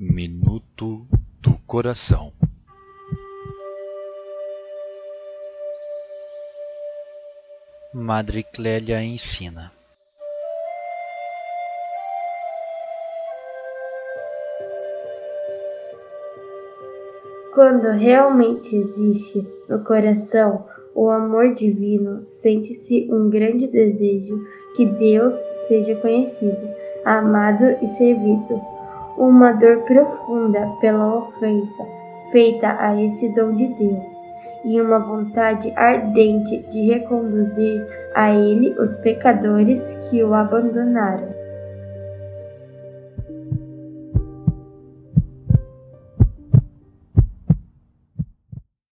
Minuto do Coração Madre Clélia ensina Quando realmente existe no coração o amor divino, sente-se um grande desejo que Deus seja conhecido, amado e servido. Uma dor profunda pela ofensa feita a esse dom de Deus e uma vontade ardente de reconduzir a Ele os pecadores que o abandonaram.